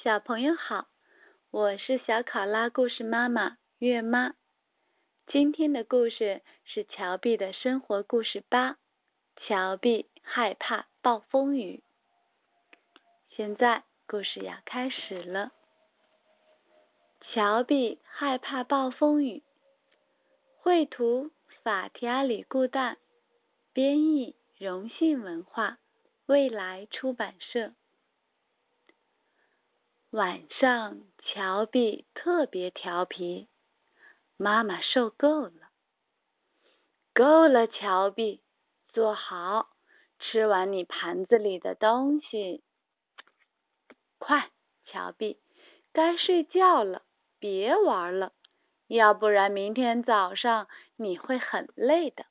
小朋友好，我是小考拉故事妈妈月妈。今天的故事是乔碧的生活故事八：乔碧害怕暴风雨。现在故事要开始了。乔碧害怕暴风雨。绘图：法提阿里固旦，编译：荣信文化，未来出版社。晚上，乔碧特别调皮，妈妈受够了。够了，乔碧，坐好，吃完你盘子里的东西。快，乔碧，该睡觉了，别玩了，要不然明天早上你会很累的。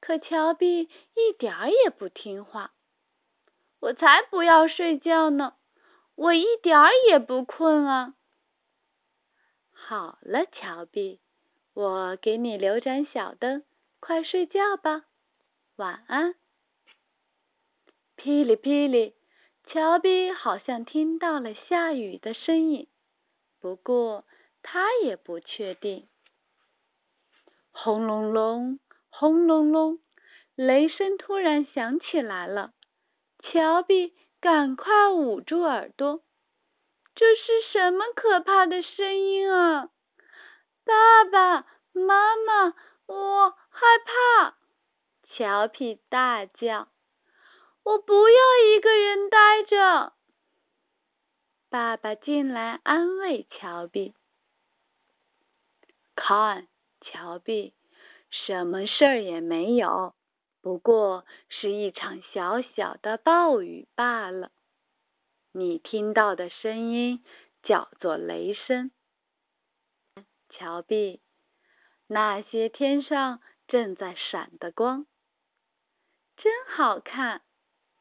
可乔碧一点儿也不听话，我才不要睡觉呢。我一点儿也不困啊！好了，乔碧，我给你留盏小灯，快睡觉吧，晚安。噼里噼里，乔碧好像听到了下雨的声音，不过他也不确定。轰隆隆，轰隆隆，雷声突然响起来了，乔碧。赶快捂住耳朵！这是什么可怕的声音啊？爸爸妈妈，我害怕！乔皮大叫：“我不要一个人待着！”爸爸进来安慰乔碧：“看，乔碧，什么事儿也没有。”不过是一场小小的暴雨罢了。你听到的声音叫做雷声。乔碧，那些天上正在闪的光，真好看。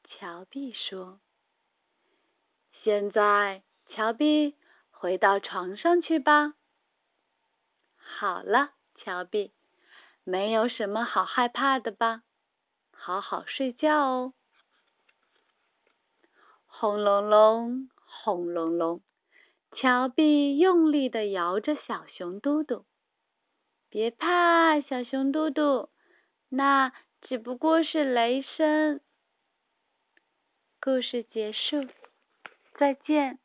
乔碧说：“现在，乔碧，回到床上去吧。”好了，乔碧，没有什么好害怕的吧？好好睡觉哦！轰隆隆，轰隆隆，乔碧用力的摇着小熊嘟嘟。别怕，小熊嘟嘟，那只不过是雷声。故事结束，再见。